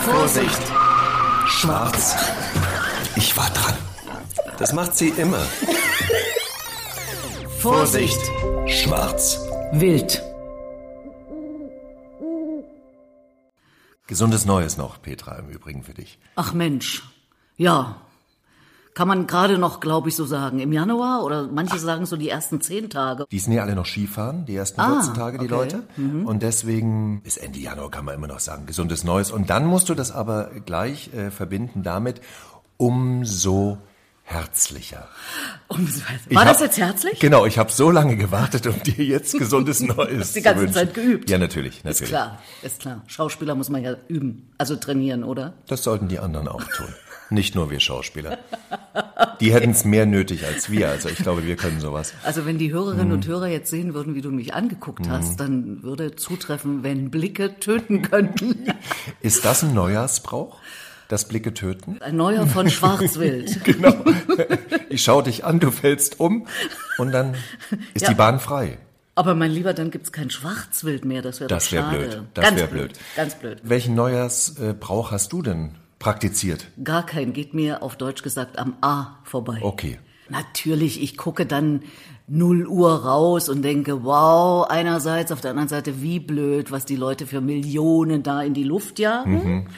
Vorsicht! Schwarz. Ich war dran. Das macht sie immer. Vorsicht! Schwarz. Wild. Gesundes Neues noch, Petra, im Übrigen für dich. Ach Mensch. Ja. Kann man gerade noch, glaube ich, so sagen. Im Januar oder manche sagen so die ersten zehn Tage. Die sind ja alle noch Skifahren, die ersten Ah, 14 Tage, die okay. Leute. Und deswegen bis Ende Januar kann man immer noch sagen, gesundes Neues. Und dann musst du das aber gleich äh, verbinden damit, umso herzlicher. Umso- Ich War das hab- jetzt herzlich? Genau, ich habe so lange gewartet, um dir jetzt gesundes Neues Hast die zu ganze. Zeit geübt. Ja, natürlich, Ist natürlich. klar, ist klar. Schauspieler muss man ja üben, also trainieren, oder? Das sollten die anderen auch tun. Nicht nur wir Schauspieler. Die hätten es mehr nötig als wir. Also ich glaube, wir können sowas. Also wenn die Hörerinnen Mhm. und Hörer jetzt sehen würden, wie du mich angeguckt hast, dann würde zutreffen, wenn Blicke töten könnten. Ist das ein Neujahrsbrauch? Das Blicke töten? Ein neuer von Schwarzwild. Genau. Ich schaue dich an, du fällst um und dann ist Ja. die Bahn frei. Aber mein Lieber, dann gibt's kein Schwarzwild mehr, das wäre Das schade. blöd. Das wäre blöd. Ganz blöd. Welchen Neujahrsbrauch hast du denn praktiziert? Gar kein, geht mir auf Deutsch gesagt am A vorbei. Okay. Natürlich, ich gucke dann 0 Uhr raus und denke, wow, einerseits, auf der anderen Seite, wie blöd, was die Leute für Millionen da in die Luft jagen.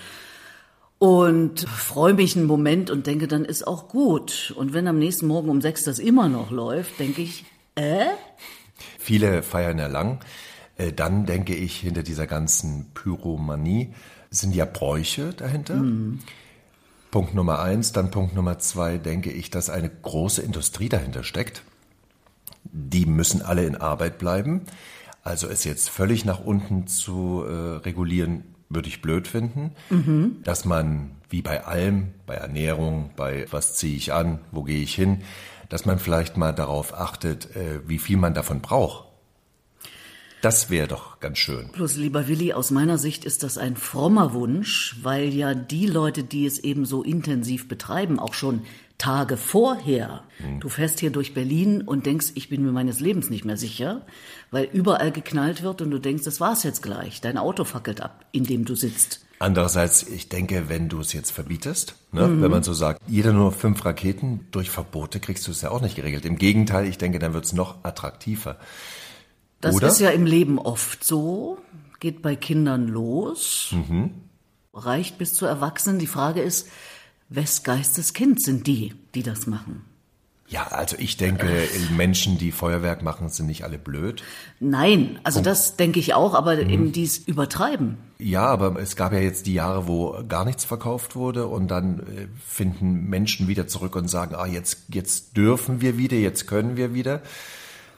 Und freue mich einen Moment und denke, dann ist auch gut. Und wenn am nächsten Morgen um sechs das immer noch läuft, denke ich, äh? Viele feiern ja lang. Äh, Dann denke ich, hinter dieser ganzen Pyromanie sind ja Bräuche dahinter. Punkt Nummer eins. Dann Punkt Nummer zwei denke ich, dass eine große Industrie dahinter steckt. Die müssen alle in Arbeit bleiben. Also es jetzt völlig nach unten zu äh, regulieren, würde ich blöd finden. Dass man, wie bei allem, bei Ernährung, bei was ziehe ich an, wo gehe ich hin, dass man vielleicht mal darauf achtet, äh, wie viel man davon braucht. Das wäre doch ganz schön. Bloß, lieber Willi, aus meiner Sicht ist das ein frommer Wunsch, weil ja die Leute, die es eben so intensiv betreiben, auch schon Tage vorher. Du fährst hier durch Berlin und denkst, ich bin mir meines Lebens nicht mehr sicher, weil überall geknallt wird und du denkst, das war's jetzt gleich. Dein Auto fackelt ab, in dem du sitzt. Andererseits, ich denke, wenn du es jetzt verbietest, ne, wenn man so sagt, jeder nur fünf Raketen, durch Verbote kriegst du es ja auch nicht geregelt. Im Gegenteil, ich denke, dann wird es noch attraktiver. Das Oder? ist ja im Leben oft so, geht bei Kindern los, reicht bis zu Erwachsenen. Die Frage ist, wes Geistes Kind sind die, die das machen? Ja, also ich denke, Menschen, die Feuerwerk machen, sind nicht alle blöd. Nein, also das denke ich auch, aber Mhm. eben dies übertreiben. Ja, aber es gab ja jetzt die Jahre, wo gar nichts verkauft wurde und dann äh, finden Menschen wieder zurück und sagen, ah, jetzt, jetzt dürfen wir wieder, jetzt können wir wieder.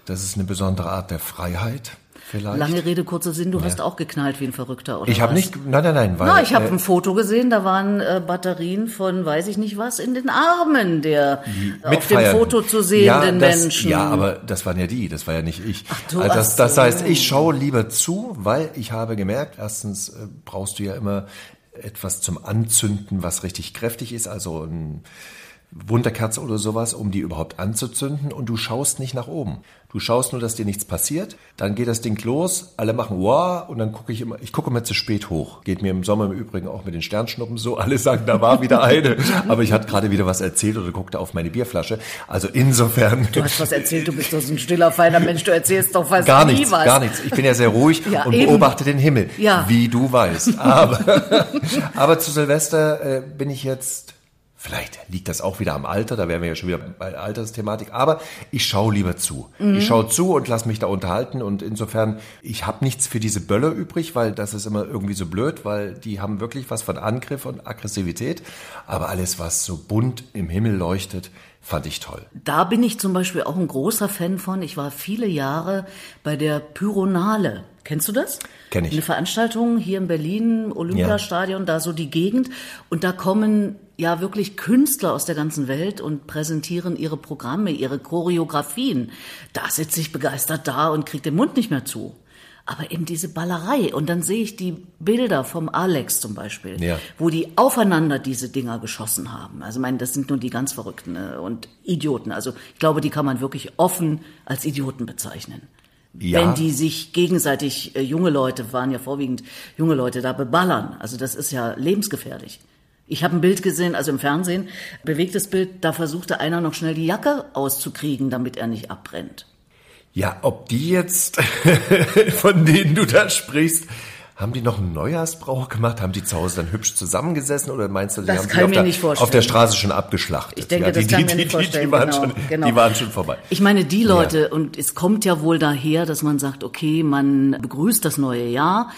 Das ist eine besondere Art der Freiheit vielleicht. Lange Rede, kurzer Sinn, du hast auch geknallt wie ein Verrückter, oder ich habe nicht, nein, nein, nein, weil Na, ich habe äh, ein Foto gesehen, da waren äh, Batterien von weiß ich nicht was in den Armen der auf dem mitfeiern. Foto zu ja, sehenden das, Menschen. Ja, aber das waren ja die, das war ja nicht ich. Ach du, also das, das heißt, ich schaue lieber zu, weil ich habe gemerkt, erstens äh, brauchst du ja immer etwas zum Anzünden, was richtig kräftig ist, also ein Wunderkerze oder sowas, um die überhaupt anzuzünden und du schaust nicht nach oben. Du schaust nur, dass dir nichts passiert, dann geht das Ding los, alle machen wow und dann gucke ich immer, ich gucke immer zu spät hoch. Geht mir im Sommer im Übrigen auch mit den Sternschnuppen so, alle sagen, da war wieder eine, aber ich hatte gerade wieder was erzählt oder guckte auf meine Bierflasche. Also insofern Du hast was erzählt, du bist doch so ein stiller, feiner Mensch, du erzählst doch fast gar nichts, was. gar nichts. Ich bin ja sehr ruhig Ja, und eben. beobachte den Himmel, Ja. wie du weißt. Aber, aber zu Silvester äh, bin ich jetzt, vielleicht liegt das auch wieder am Alter, da wären wir ja schon wieder bei Altersthematik, aber ich schaue lieber zu. Mhm. Ich schaue zu und lass mich da unterhalten und insofern, ich habe nichts für diese Böller übrig, weil das ist immer irgendwie so blöd, weil die haben wirklich was von Angriff und Aggressivität, aber alles, was so bunt im Himmel leuchtet, fand ich toll. Da bin ich zum Beispiel auch ein großer Fan von. Ich war viele Jahre bei der Pyronale. Kennst du das? Kenn ich. Eine Veranstaltung hier in Berlin, Olympiastadion, da so die Gegend. Und da kommen ja wirklich Künstler aus der ganzen Welt und präsentieren ihre Programme, ihre Choreografien. Da sitze ich begeistert da und krieg den Mund nicht mehr zu. Aber eben diese Ballerei. Und dann sehe ich die Bilder vom Alex zum Beispiel, Ja. wo die aufeinander diese Dinger geschossen haben. Also ich meine, das sind nur die ganz Verrückten äh, und Idioten. Also ich glaube, die kann man wirklich offen als Idioten bezeichnen. Ja. wenn die sich gegenseitig, äh, junge Leute, waren ja vorwiegend junge Leute, da beballern. Also das ist ja lebensgefährlich. Ich habe ein Bild gesehen, also im Fernsehen, bewegtes Bild, da versuchte einer noch schnell die Jacke auszukriegen, damit er nicht abbrennt. Ja, ob die jetzt, von denen du da sprichst, haben die noch einen Neujahrsbrauch gemacht? Haben die zu Hause dann hübsch zusammengesessen oder meinst du, die Das haben kann ich auf, der, auf der Straße schon abgeschlachtet? Ich denke, ja, das die, kann die, die, die, die, waren genau, schon, genau. die waren schon vorbei. Ich meine, die Leute, und es kommt ja wohl daher, dass man sagt, okay, man begrüßt das neue Jahr,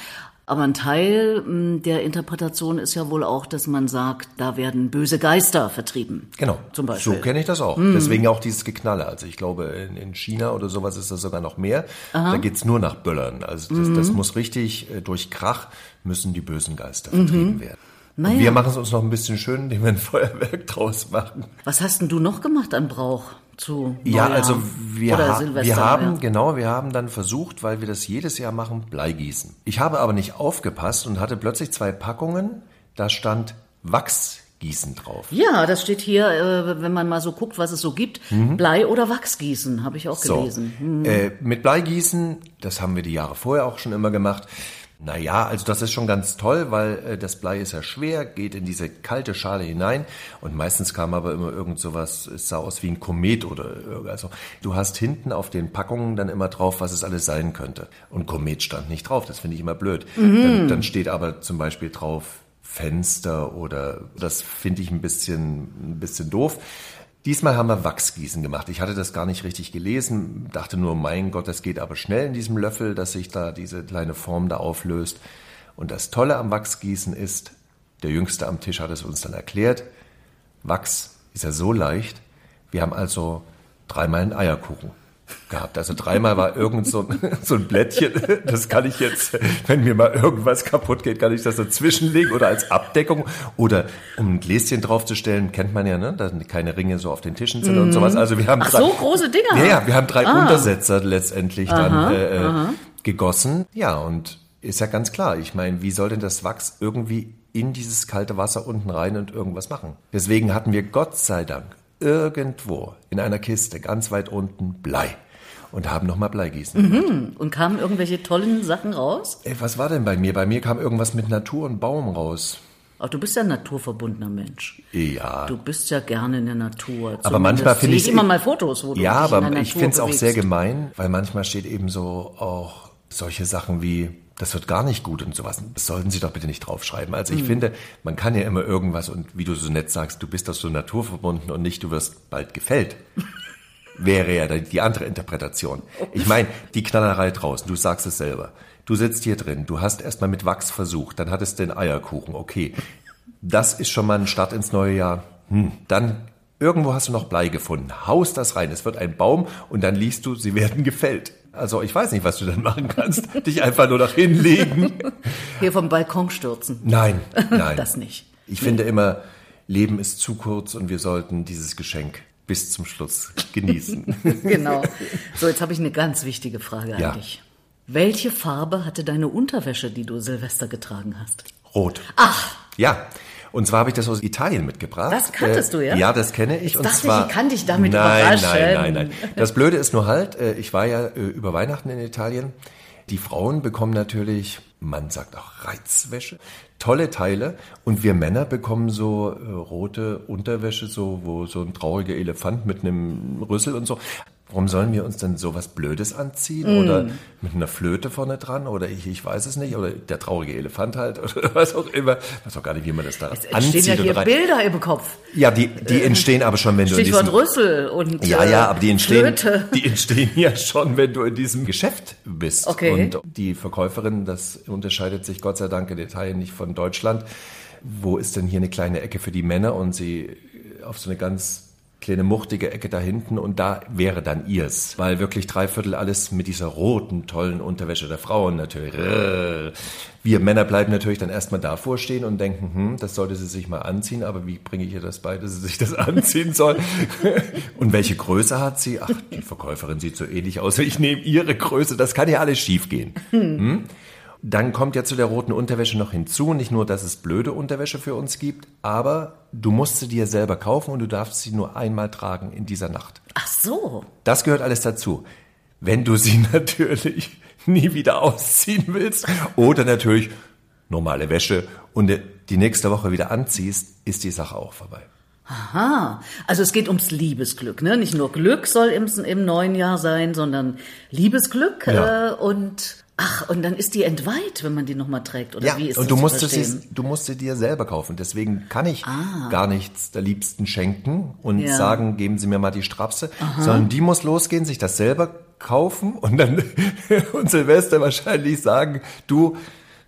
aber ein Teil mh, der Interpretation ist ja wohl auch, dass man sagt, da werden böse Geister vertrieben. Genau. Zum Beispiel. Hm. So kenne ich das auch. Deswegen auch dieses Geknalle. Also ich glaube, in, in China oder sowas ist das sogar noch mehr. Da geht's nur nach Böllern. Also das, Mhm. das muss richtig, äh, durch Krach müssen die bösen Geister vertrieben werden. Mhm. Naja. wir machen es uns noch ein bisschen schön, indem wir ein Feuerwerk draus machen. Was hast denn du noch gemacht an Brauch zu Ja, Neujahr? also wir, Oder ha Silvester, wir haben, Neujahr? genau, wir haben dann versucht, weil wir das jedes Jahr machen, Bleigießen. Ich habe aber nicht aufgepasst und hatte plötzlich zwei Packungen, da stand Wachsgießen drauf. Ja, das steht hier, äh, wenn man mal so guckt, was es so gibt. Blei- oder Wachsgießen, habe ich auch Mhm. So, gelesen. äh, mit Bleigießen, das haben wir die Jahre vorher auch schon immer gemacht. Naja, also das ist schon ganz toll, weil äh, das Blei ist ja schwer, geht in diese kalte Schale hinein und meistens kam aber immer irgend sowas, es sah aus wie ein Komet oder also du hast hinten auf den Packungen dann immer drauf, was es alles sein könnte. Und Komet stand nicht drauf, das finde ich immer blöd. Dann, dann steht aber zum Beispiel drauf Fenster oder das finde ich ein bisschen, ein bisschen doof. Diesmal haben wir Wachsgießen gemacht. Ich hatte das gar nicht richtig gelesen, dachte nur, mein Gott, das geht aber schnell in diesem Löffel, dass sich da diese kleine Form da auflöst. Und das Tolle am Wachsgießen ist, der Jüngste am Tisch hat es uns dann erklärt, Wachs ist ja so leicht. Wir haben also dreimal einen Eierkuchen gehabt. Also dreimal war irgend so ein, so ein Blättchen. Das kann ich jetzt, wenn mir mal irgendwas kaputt geht, kann ich das dazwischenlegen oder als Abdeckung oder um ein Gläschen draufzustellen, kennt man ja, ne, dass keine Ringe so auf den Tischen sind und sowas. Also wir haben Ach drei, so, große Dinger. ja, ja, wir haben drei Untersetzer letztendlich dann äh, äh, gegossen. Ja, und ist ja ganz klar. Ich meine, wie soll denn das Wachs irgendwie in dieses kalte Wasser unten rein und irgendwas machen? Deswegen hatten wir Gott sei Dank irgendwo in einer Kiste ganz weit unten Blei und haben nochmal Bleigießen. gemacht. Und kamen irgendwelche tollen Sachen raus? Ey, was war denn bei mir? Bei mir kam irgendwas mit Natur und Baum raus. Auch du bist ja ein naturverbundener Mensch. Ja. Du bist ja gerne in der Natur. Aber manchmal finde ich ich immer mal Fotos, wo du Ja, aber ich finde es auch sehr gemein, weil manchmal steht eben so auch solche Sachen wie, das wird gar nicht gut und sowas. Das sollten Sie doch bitte nicht draufschreiben. Also ich Hm. finde, man kann ja immer irgendwas und wie du so nett sagst, du bist doch so naturverbunden und nicht, du wirst bald gefällt. Wäre ja die andere Interpretation. Ich meine, die Knallerei draußen, du sagst es selber. Du sitzt hier drin, du hast erstmal mit Wachs versucht, dann hattest du den Eierkuchen, okay. Das ist schon mal ein Start ins neue Jahr. Hm. Dann irgendwo hast du noch Blei gefunden. Haus das rein. Es wird ein Baum und dann liest du, sie werden gefällt. Also ich weiß nicht, was du dann machen kannst. Dich einfach nur noch hinlegen. Hier vom Balkon stürzen. Nein, nein. Das nicht. Ich finde immer, Leben ist zu kurz und wir sollten dieses Geschenk bis zum Schluss genießen. Genau. So, jetzt habe ich eine ganz wichtige Frage Ja. an dich. Welche Farbe hatte deine Unterwäsche, die du Silvester getragen hast? Rot. Ach. Ja. Und zwar habe ich das aus Italien mitgebracht. Das kanntest du, ja? Ja, das kenne ich. Jetzt und dachte ich, zwar, ich kann dich damit nein, überraschen. Nein, nein, nein. Das Blöde ist nur halt, äh, ich war ja äh, über Weihnachten in Italien. Die Frauen bekommen natürlich, man sagt auch Reizwäsche, tolle Teile. Und wir Männer bekommen so äh, rote Unterwäsche, so wo so ein trauriger Elefant mit einem Rüssel und so. Warum sollen wir uns denn sowas Blödes anziehen? Mm. Oder mit einer Flöte vorne dran? Oder ich, ich weiß es nicht. Oder der traurige Elefant halt. Oder was auch immer. Ich weiß auch gar nicht, wie man das da Es entstehen anzieht. ja hier und rein. Bilder im Kopf. Ja, die, die entstehen aber schon, wenn du in Stichwort diesem... Rüssel und Ja, äh, ja, aber die entstehen, Flöte. die entstehen ja schon, wenn du in diesem Geschäft bist. Okay. Und die Verkäuferin, das unterscheidet sich Gott sei Dank in Italien nicht von Deutschland. Wo ist denn hier eine kleine Ecke für die Männer? Und sie auf so eine ganz kleine muchtige Ecke da hinten und da wäre dann ihrs. Weil wirklich drei Viertel alles mit dieser roten, tollen Unterwäsche der Frauen natürlich. Wir Männer bleiben natürlich dann erstmal davor stehen und denken, hm, das sollte sie sich mal anziehen, aber wie bringe ich ihr das bei, dass sie sich das anziehen soll? und welche Größe hat sie? Ach, die Verkäuferin sieht so ähnlich aus. Ich nehme ihre Größe, das kann ja alles schief gehen. Hm? Dann kommt ja zu der roten Unterwäsche noch hinzu, nicht nur, dass es blöde Unterwäsche für uns gibt, aber du musst sie dir selber kaufen und du darfst sie nur einmal tragen in dieser Nacht. Ach so. Das gehört alles dazu. wenn du sie natürlich nie wieder ausziehen willst oder natürlich normale Wäsche und die nächste Woche wieder anziehst, ist die Sache auch vorbei. Aha, also es geht ums Liebesglück, ne? Nicht nur Glück soll im, im neuen Jahr sein, sondern Liebesglück Ja. äh, und ach und dann ist die entweiht, wenn man die nochmal trägt oder Ja, wie ist und das du zu musst, es, du musst sie dir selber kaufen. Deswegen kann ich Ah. gar nichts der Liebsten schenken und Ja. sagen, geben Sie mir mal die Strapse, sondern die muss losgehen, sich das selber kaufen und dann und Silvester wahrscheinlich sagen, du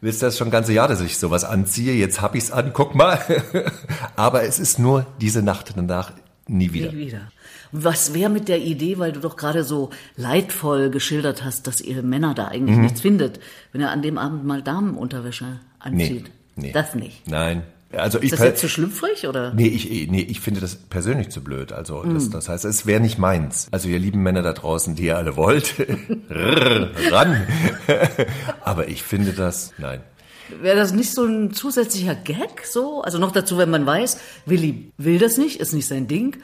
willst das schon ganze Jahr, dass ich sowas anziehe, jetzt hab ich's an, guck mal. Aber es ist nur diese Nacht danach nie wieder. Nie wieder. Und was wäre mit der Idee, weil du doch gerade so leidvoll geschildert hast, dass ihr Männer da Mhm. eigentlich nichts findet, wenn er an dem Abend mal Damenunterwäsche anzieht? nee. Das nicht. Nein. Also ich Ist das jetzt zu schlüpfrig oder? Nee, ich, nee, ich finde das persönlich zu blöd. Also Mm. das, das heißt, es wäre nicht meins. Also ihr lieben Männer da draußen, die ihr alle wollt, ran. Aber ich finde das, nein. Wäre das nicht so ein zusätzlicher Gag so? Also noch dazu, wenn man weiß, Willi will das nicht, ist nicht sein Ding.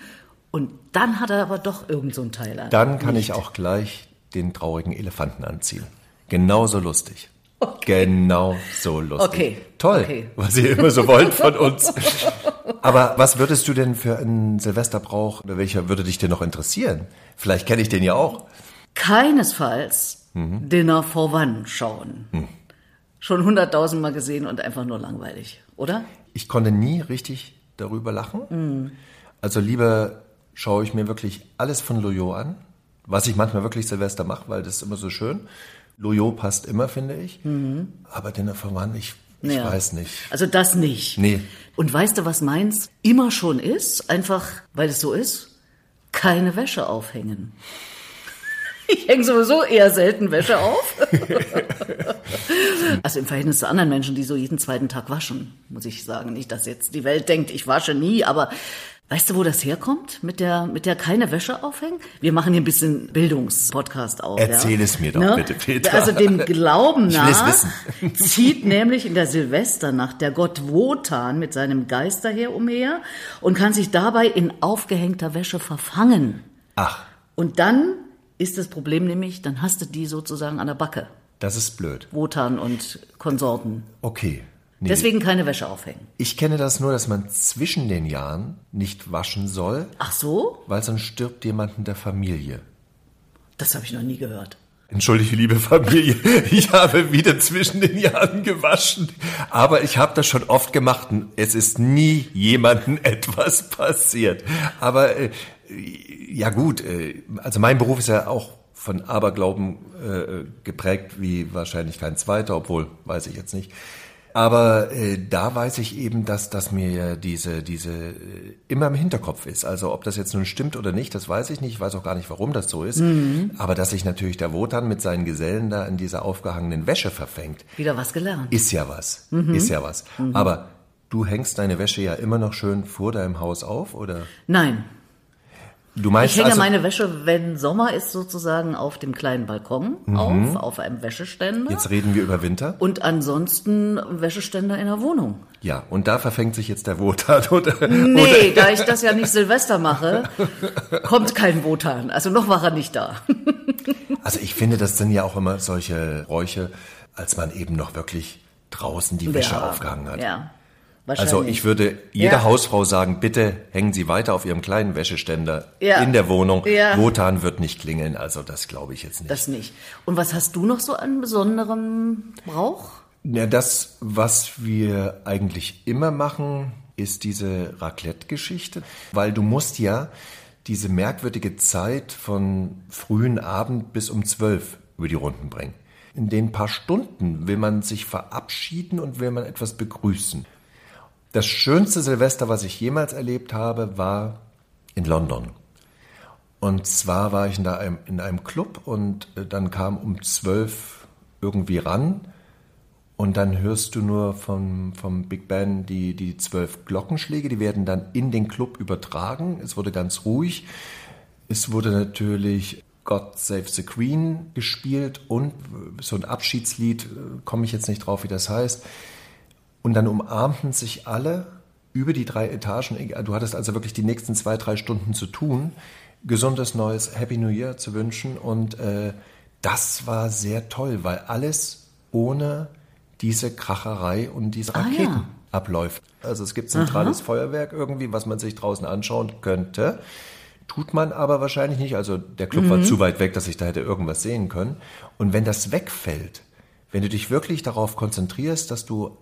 Und dann hat er aber doch irgend so ein Teil an. Dann kann ich auch gleich den traurigen Elefanten anziehen. Genauso lustig. Genau so lustig. Okay. Toll, Okay. was ihr immer so wollt von uns. Aber was würdest du denn für einen Silvesterbrauch, oder welcher würde dich denn noch interessieren? Vielleicht kenne ich den ja auch. Keinesfalls Mhm. Dinner for One schauen. Hm. Schon hunderttausendmal gesehen und einfach nur langweilig, oder? Ich konnte nie richtig darüber lachen. Mm. Also lieber schaue ich mir wirklich alles von Loyot an, was ich manchmal wirklich Silvester mache, weil das ist immer so schön. Loyot passt immer, finde ich. Aber Dinner for One, ich, ich Mhm. Ja. weiß nicht. Also das nicht. Nee. Und weißt du, was meins immer schon ist? Einfach, weil es so ist, keine Wäsche aufhängen. Ich hänge sowieso eher selten Wäsche auf. also im Verhältnis zu anderen Menschen, die so jeden zweiten Tag waschen, muss ich sagen. Nicht, dass jetzt die Welt denkt, ich wasche nie, aber weißt du, wo das herkommt? Mit der, mit der keine Wäsche aufhängen? Wir machen hier ein bisschen Bildungspodcast auf. Erzähl ja? es mir doch Ne? bitte, Peter. Also dem Glauben nach zieht nämlich in der Silvesternacht der Gott Wotan mit seinem Geisterheer umher und kann sich dabei in aufgehängter Wäsche verfangen. Ach, Und dann ist das Problem nämlich, dann hast du die sozusagen an der Backe. das ist blöd. Wotan und Konsorten. Okay. Nee. Deswegen keine Wäsche aufhängen. Ich kenne das nur, dass man zwischen den Jahren nicht waschen soll, Ach so? weil sonst stirbt jemand in der Familie. Das habe ich noch nie gehört. Entschuldige, liebe Familie, ich habe wieder zwischen den Jahren gewaschen. Aber ich habe das schon oft gemacht und es ist nie jemandem etwas passiert. Aber äh, ja gut, äh, also mein Beruf ist ja auch von Aberglauben äh, geprägt wie wahrscheinlich kein zweiter, obwohl weiß ich jetzt nicht. Aber äh, da weiß ich eben, dass, dass mir ja diese, diese äh, immer im Hinterkopf ist. Also ob das jetzt nun stimmt oder nicht, das weiß ich nicht. Ich weiß auch gar nicht, warum das so ist. Aber dass sich natürlich der Wotan mit seinen Gesellen da in dieser aufgehangenen Wäsche verfängt, Wieder was gelernt. ist ja was. Ist ja was. Aber du hängst deine Wäsche ja immer noch schön vor deinem Haus auf, oder? Nein. Du meinst Ich hänge also, meine Wäsche, wenn Sommer ist, sozusagen auf dem kleinen Balkon auf, auf einem Wäscheständer. jetzt reden wir über Winter. Und ansonsten Wäscheständer in der Wohnung. Ja, und da verfängt sich jetzt der Wotan, oder? Nee, da ich das ja nicht Silvester mache, kommt kein Wotan. Also noch war er nicht da. Also ich finde, das sind ja auch immer solche Bräuche, als man eben noch wirklich draußen die Wäsche Ja, aufgehangen hat. Ja. Also ich würde jeder Ja. Hausfrau sagen, bitte hängen Sie weiter auf Ihrem kleinen Wäscheständer Ja. in der Wohnung. Ja. Wotan wird nicht klingeln, also das glaube ich jetzt nicht. Das nicht. Und was hast du noch so an besonderem Brauch? Ja, das, was wir eigentlich immer machen, ist diese Raclette-Geschichte, weil du musst ja diese merkwürdige Zeit von frühen Abend bis um zwölf über die Runden bringen. In den paar Stunden will man sich verabschieden und will man etwas begrüßen. Das schönste Silvester, was ich jemals erlebt habe, war in London. Und zwar war ich in einem, in einem Club und äh, dann kam um zwölf irgendwie ran und dann hörst du nur vom, vom Big Band die, die zwölf Glockenschläge, die werden dann in den Club übertragen. Es wurde ganz ruhig. Es wurde natürlich God Save the Queen gespielt und so ein Abschiedslied, äh, komme ich jetzt nicht drauf, wie das heißt. Und dann umarmten sich alle über die drei Etagen. Du hattest also wirklich die nächsten zwei, drei Stunden zu tun gesundes neues Happy New Year zu wünschen. Und äh, das war sehr toll, weil alles ohne diese Kracherei und diese Raketen ah, ja. abläuft. Also es gibt zentrales Aha. Feuerwerk irgendwie, was man sich draußen anschauen könnte. Tut man aber wahrscheinlich nicht. Also der Club mhm. war zu weit weg, dass ich da hätte irgendwas sehen können. Und wenn das wegfällt, wenn du dich wirklich darauf konzentrierst, dass du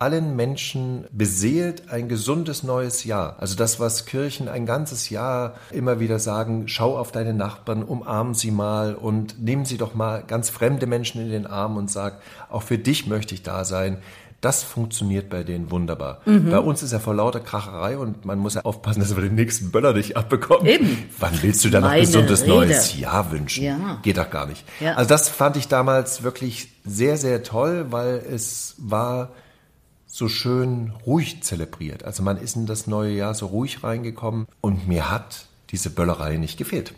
allen Menschen beseelt ein gesundes neues Jahr. Also das, was Kirchen ein ganzes Jahr immer wieder sagen, schau auf deine Nachbarn, umarm sie mal und nehmen sie doch mal ganz fremde Menschen in den Arm und sag, auch für dich möchte ich da sein. Das funktioniert bei denen wunderbar. Mhm. Bei uns ist ja vor lauter Kracherei und man muss ja aufpassen, dass wir den nächsten Böller nicht abbekommen. Eben. Wann willst du da noch gesundes Rede. neues Jahr wünschen? Ja. Geht doch gar nicht. Ja. Also das fand ich damals wirklich sehr, sehr toll, weil es war so schön ruhig zelebriert. Also man ist in das neue Jahr so ruhig reingekommen und mir hat diese Böllerei nicht gefehlt.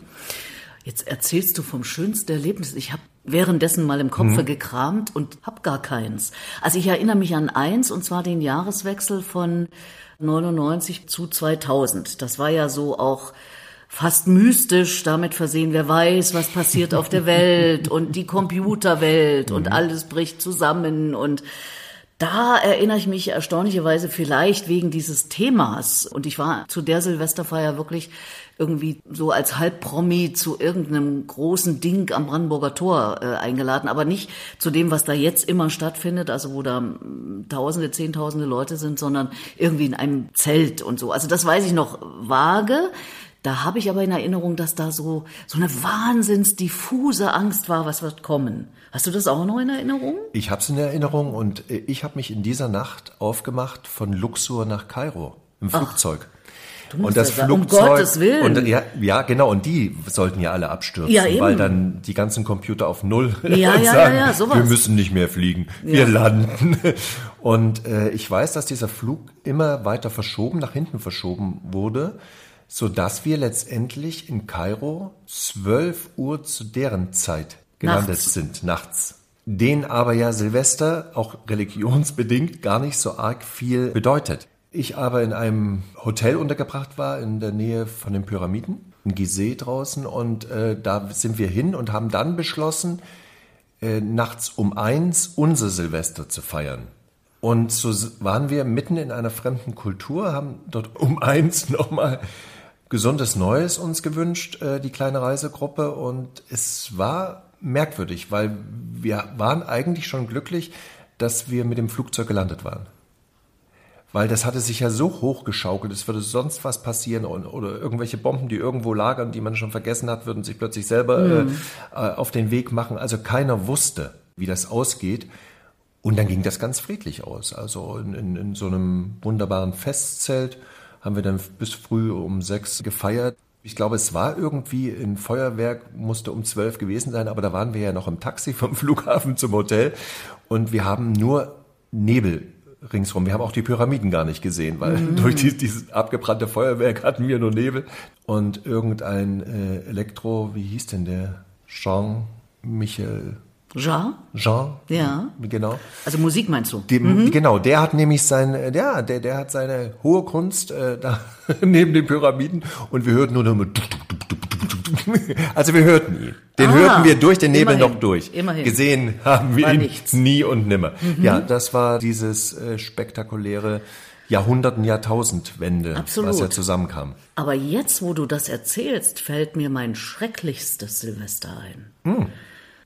Jetzt erzählst du vom schönsten Erlebnis. Ich habe währenddessen mal im Kopf mhm. gekramt und hab gar keins. Also ich erinnere mich an eins, und zwar den Jahreswechsel von 99 zu 2000. Das war ja so auch fast mystisch damit versehen, wer weiß, was passiert auf der Welt und die Computerwelt und mhm. alles bricht zusammen und da erinnere ich mich erstaunlicherweise vielleicht wegen dieses Themas. Und ich war zu der Silvesterfeier wirklich irgendwie so als Halbpromi zu irgendeinem großen Ding am Brandenburger Tor äh, eingeladen, aber nicht zu dem, was da jetzt immer stattfindet, also wo da hm, Tausende, Zehntausende Leute sind, sondern irgendwie in einem Zelt und so. Also das weiß ich noch vage. Da habe ich aber in Erinnerung, dass da so, so eine wahnsinns diffuse Angst war, was wird kommen. Hast du das auch noch in Erinnerung? Ich habe es in Erinnerung und äh, ich habe mich in dieser Nacht aufgemacht von Luxor nach Kairo im Flugzeug. Ach. und das Flugzeug um Gottes Willen. Und ja, ja, genau. Und die sollten ja alle abstürzen, ja, weil dann die ganzen Computer auf Null ja, ja, sagen, ja, ja, sowas. wir müssen nicht mehr fliegen, wir landen. Und äh, ich weiß, dass dieser Flug immer weiter verschoben, nach hinten verschoben wurde so dass wir letztendlich in Kairo 12 Uhr zu deren Zeit gelandet nachts. sind, nachts. Den aber ja Silvester auch religionsbedingt gar nicht so arg viel bedeutet. Ich aber in einem Hotel untergebracht war in der Nähe von den Pyramiden, in Gizeh draußen, und äh, da sind wir hin und haben dann beschlossen, äh, nachts um eins unser Silvester zu feiern. Und so waren wir mitten in einer fremden Kultur, haben dort um eins nochmal gesundes Neues uns gewünscht, äh, die kleine Reisegruppe. Und es war merkwürdig, weil wir waren eigentlich schon glücklich, dass wir mit dem Flugzeug gelandet waren. Weil das hatte sich ja so hochgeschaukelt, es würde sonst was passieren oder irgendwelche Bomben, die irgendwo lagern, die man schon vergessen hat, würden sich plötzlich selber mhm. äh, auf den Weg machen. Also keiner wusste, wie das ausgeht. Und dann ging das ganz friedlich aus. Also in, in, in so einem wunderbaren Festzelt haben wir dann bis früh um sechs gefeiert. Ich glaube, es war irgendwie ein Feuerwerk, musste um zwölf gewesen sein, aber da waren wir ja noch im Taxi vom Flughafen zum Hotel und wir haben nur Nebel ringsrum. Wir haben auch die Pyramiden gar nicht gesehen, weil mhm. durch dieses, dieses abgebrannte Feuerwerk hatten wir nur Nebel. Und irgendein äh, Elektro, wie hieß denn der? Jean Michel Jean? Jean. Ja. Genau. Also Musik meinst du? Dem, mhm. Genau, der hat nämlich sein, ja, der, der hat seine hohe Kunst äh, da neben den Pyramiden und wir hörten nur noch mit also wir hörten ihn. Den ah, hörten wir durch den Nebel immerhin, noch durch. Immerhin. Gesehen haben wir war ihn nichts. nie und nimmer. Mhm. Ja, das war dieses äh, spektakuläre Jahrhunderten, Jahrtausendwende, Absolut. was ja zusammenkam. Aber jetzt, wo du das erzählst, fällt mir mein schrecklichstes Silvester ein. Mhm.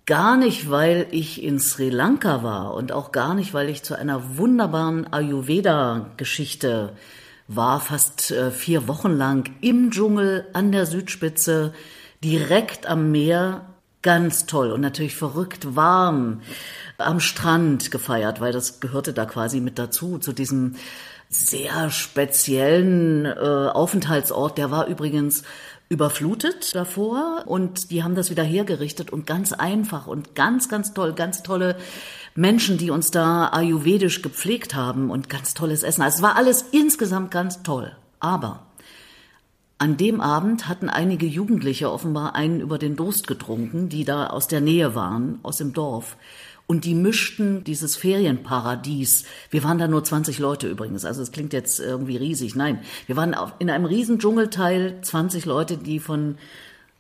Gar nicht, weil ich in Sri Lanka war und auch gar nicht, weil ich zu einer wunderbaren Ayurveda-Geschichte war, fast äh, vier Wochen lang im Dschungel an der Südspitze, direkt am Meer, ganz toll und natürlich verrückt warm am Strand gefeiert, weil das gehörte da quasi mit dazu, zu diesem sehr speziellen äh, Aufenthaltsort. Der war übrigens überflutet davor und die haben das wieder hergerichtet und ganz einfach und ganz, ganz toll, ganz tolle Menschen, die uns da ayurvedisch gepflegt haben und ganz tolles Essen. Also es war alles insgesamt ganz toll. Aber an dem Abend hatten einige Jugendliche offenbar einen über den Durst getrunken, die da aus der Nähe waren, aus dem Dorf. Und die mischten dieses Ferienparadies. Wir waren da nur 20 Leute übrigens. Also es klingt jetzt irgendwie riesig. Nein, wir waren in einem riesen Dschungelteil 20 Leute, die von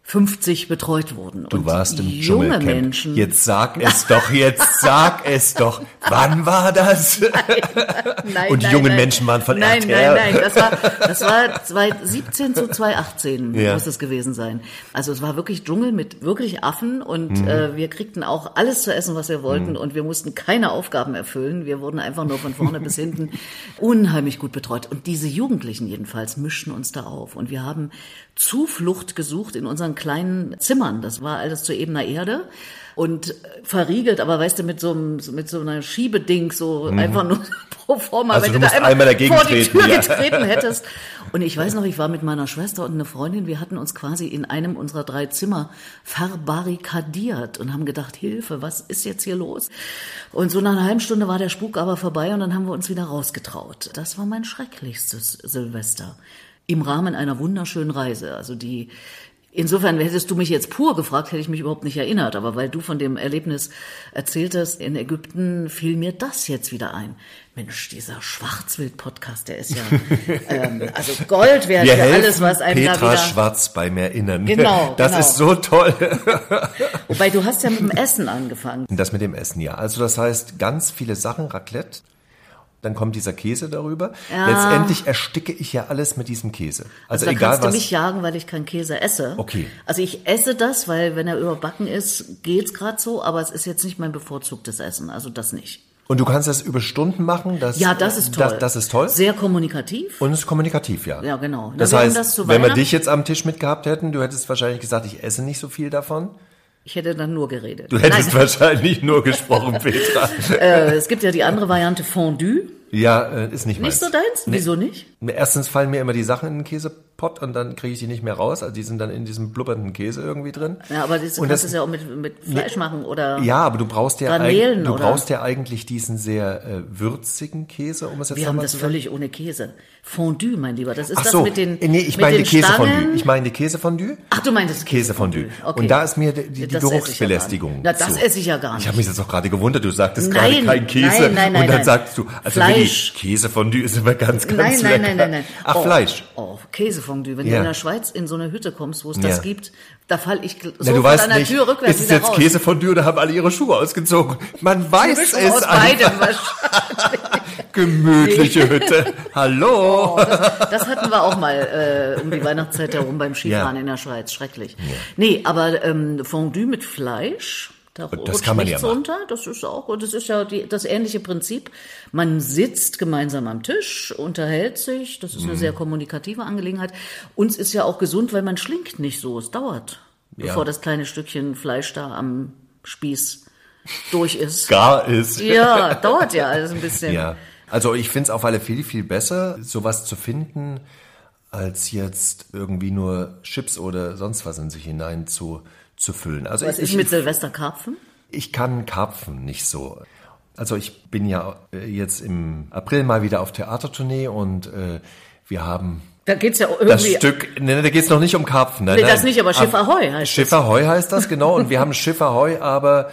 50 betreut wurden. Du und warst im junge Dschungelcamp. Menschen. Jetzt sag es doch, jetzt sag es doch. Wann war das? Nein, Und die nein, jungen nein. Menschen waren von nein, RTL. Nein, nein, das war, das war 2017 zu 2018 Ja. muss es gewesen sein. Also es war wirklich Dschungel mit wirklich Affen und Mhm. äh, wir kriegten auch alles zu essen, was wir wollten und wir mussten keine Aufgaben erfüllen. Wir wurden einfach nur von vorne bis hinten unheimlich gut betreut. Und diese Jugendlichen jedenfalls mischten uns da auf und wir haben Zuflucht gesucht in unseren kleinen Zimmern. Das war alles zu ebener Erde und verriegelt, aber weißt du, mit so einem, mit so einer Schiebeding, so einfach nur pro forma, Also wenn du du einmal, einmal dagegen vor die Tür ja. getreten hättest. Und ich weiß noch, ich war mit meiner Schwester und einer Freundin, wir hatten uns quasi in einem unserer drei Zimmer verbarrikadiert und haben gedacht, Hilfe, was ist jetzt hier los? Und so nach einer halben Stunde war der Spuk aber vorbei und dann haben wir uns wieder rausgetraut. Das war mein schrecklichstes Silvester. Im Rahmen einer wunderschönen Reise. Also die, Insofern hättest du mich jetzt pur gefragt, hätte ich mich überhaupt nicht erinnert. Aber weil du von dem Erlebnis erzähltest in Ägypten, fiel mir das jetzt wieder ein. Mensch, dieser Schwarzwild-Podcast, der ist ja ähm, also Gold wert Wir für alles, was einem da Petra wieder. Schwarz beim Erinnern. Genau, Das genau. ist so toll. Wobei du hast ja mit dem Essen angefangen. Das mit dem Essen, ja. Also das heißt, ganz viele Sachen, Raclette, dann kommt dieser Käse darüber. Ja. Letztendlich ersticke ich ja alles mit diesem Käse. Also, Also da egal kannst du was. mich jagen, weil ich keinen Käse esse. Okay. Also ich esse das, weil wenn er überbacken ist, geht's gerade so, aber es ist jetzt nicht mein bevorzugtes Essen. Also das nicht. Und du kannst das über Stunden machen. Das, Ja, das ist toll. Das, das ist toll. Sehr kommunikativ. Und es ist kommunikativ, ja. Ja, genau. Na, Das heißt, das wenn wir dich jetzt am Tisch mitgehabt hätten, du hättest wahrscheinlich gesagt, ich esse nicht so viel davon. Ich hätte dann nur geredet. Du hättest Nein, wahrscheinlich nur gesprochen, Petra. äh, es gibt ja die andere Variante Fondue. Ja, äh, ist nicht Nicht meins. so deins? Wieso nicht? Erstens fallen mir immer die Sachen in den Käsepott und dann kriege ich die nicht mehr raus. Also die sind dann in diesem blubbernden Käse irgendwie drin. Ja, aber das, du Und kannst das- es ja auch mit, mit Fleisch machen oder Ja, aber du brauchst ja, Garnelen, du brauchst ja eigentlich diesen sehr äh, würzigen Käse, um es jetzt wir haben das völlig ohne Käse. Fondue, mein Lieber. Das ist Ach das so, mit den nee, ich meine den Käsefondue. Ich meine Käsefondue. Ach, du meinst Käsefondue. Okay. Und da ist mir die, die, die Das ja Geruchsbelästigung. Na, das esse ich ja gar nicht. Ich habe mich jetzt auch gerade gewundert, du sagtest Nein, gerade kein Käse. nein, nein, nein, und dann nein. sagst du, also Fleisch. Willi, Käsefondue ist immer ganz, ganz Nein, lecker. nein, nein, nein, nein. Ach, oh, Fleisch. Oh, Käsefondue. Wenn Ja. du in der Schweiz in so eine Hütte kommst, wo es das Ja. gibt, da fall ich gl- Na, du weißt an der nicht, Tür rückwärts ist es jetzt raus. Käsefondue oder haben alle ihre Schuhe ausgezogen? Man weiß es aus einfach. beidem wahrscheinlich. Gemütliche Hütte. Hallo. Oh, das, das hatten wir auch mal äh, um die Weihnachtszeit herum beim Skifahren Ja. in der Schweiz. Schrecklich. Nee, aber ähm, Fondue mit Fleisch, da Das kann man ja machen. runter. Das ist auch, und das ist ja die, das ähnliche Prinzip. Man sitzt gemeinsam am Tisch, unterhält sich. Das ist Mhm. eine sehr kommunikative Angelegenheit. Uns ist ja auch gesund, weil man schlingt nicht so. Es dauert, Ja. bevor das kleine Stückchen Fleisch da am Spieß durch ist. Gar ist. Ja, dauert ja alles ein bisschen. Ja, also ich finde es auf alle viel, viel besser, sowas zu finden, als jetzt irgendwie nur Chips oder sonst was in sich hinein zu, zu füllen. Also Was ich, ist mit Silvester Karpfen? ich kann Karpfen nicht so. Also ich bin ja äh, jetzt im April mal wieder auf Theatertournee und äh, wir haben Da geht's ja das irgendwie Stück, ne, da geht's noch nicht um Karpfen. Nein, Nee, nein. das nicht, aber Schiff Ahoi heißt Schiff Ahoi heißt das, genau. Und wir haben Schiff Ahoi aber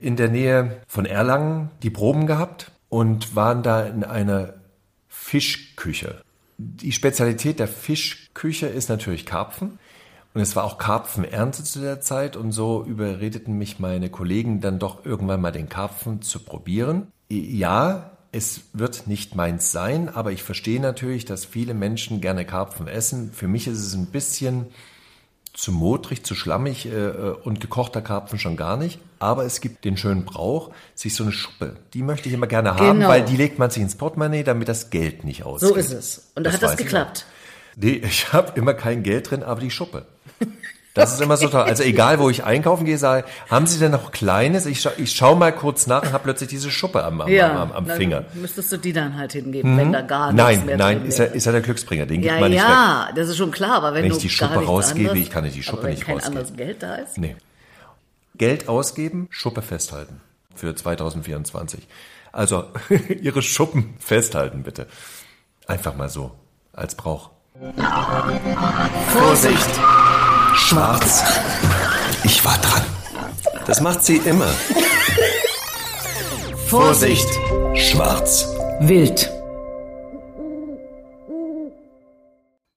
in der Nähe von Erlangen die Proben gehabt und waren da in einer Fischküche. Die Spezialität der Fischküche ist natürlich Karpfen. Und es war auch Karpfenernte zu der Zeit und so überredeten mich meine Kollegen dann doch irgendwann mal den Karpfen zu probieren. Ja, es wird nicht meins sein, aber ich verstehe natürlich, dass viele Menschen gerne Karpfen essen. Für mich ist es ein bisschen zu modrig, zu schlammig äh, äh, und gekochter Karpfen schon gar nicht. Aber es gibt den schönen Brauch, sich so eine Schuppe, die möchte ich immer gerne haben, Genau. weil die legt man sich ins Portemonnaie, damit das Geld nicht ausgeht. So ist es. Und da hat das ich geklappt. Nee, ich habe immer kein Geld drin, aber die Schuppe. Das ist immer so toll. Also egal, wo ich einkaufen gehe, sage haben Sie denn noch Kleines? Ich, scha ich schaue mal kurz nach und habe plötzlich diese Schuppe am, am, am, am, am Finger. Müsstest du die dann halt hingeben, wenn da gar nichts Nein, mehr nein, drin ist ja, ist ja der Glücksbringer, den gibt ja, man nicht weg. ja, das ist schon klar, aber wenn, Wenn ich die Schuppe rausgebe, anderes, ich kann nicht die Schuppe aber wenn nicht kein rausgeben. anderes Geld da ist. Nee. Geld ausgeben, Schuppe festhalten für 2024. Also Ihre Schuppen festhalten, bitte. Einfach mal so, als Brauch. Vorsicht! Schwarz. Ich war dran. Das macht sie immer. Vorsicht! Schwarz! Wild!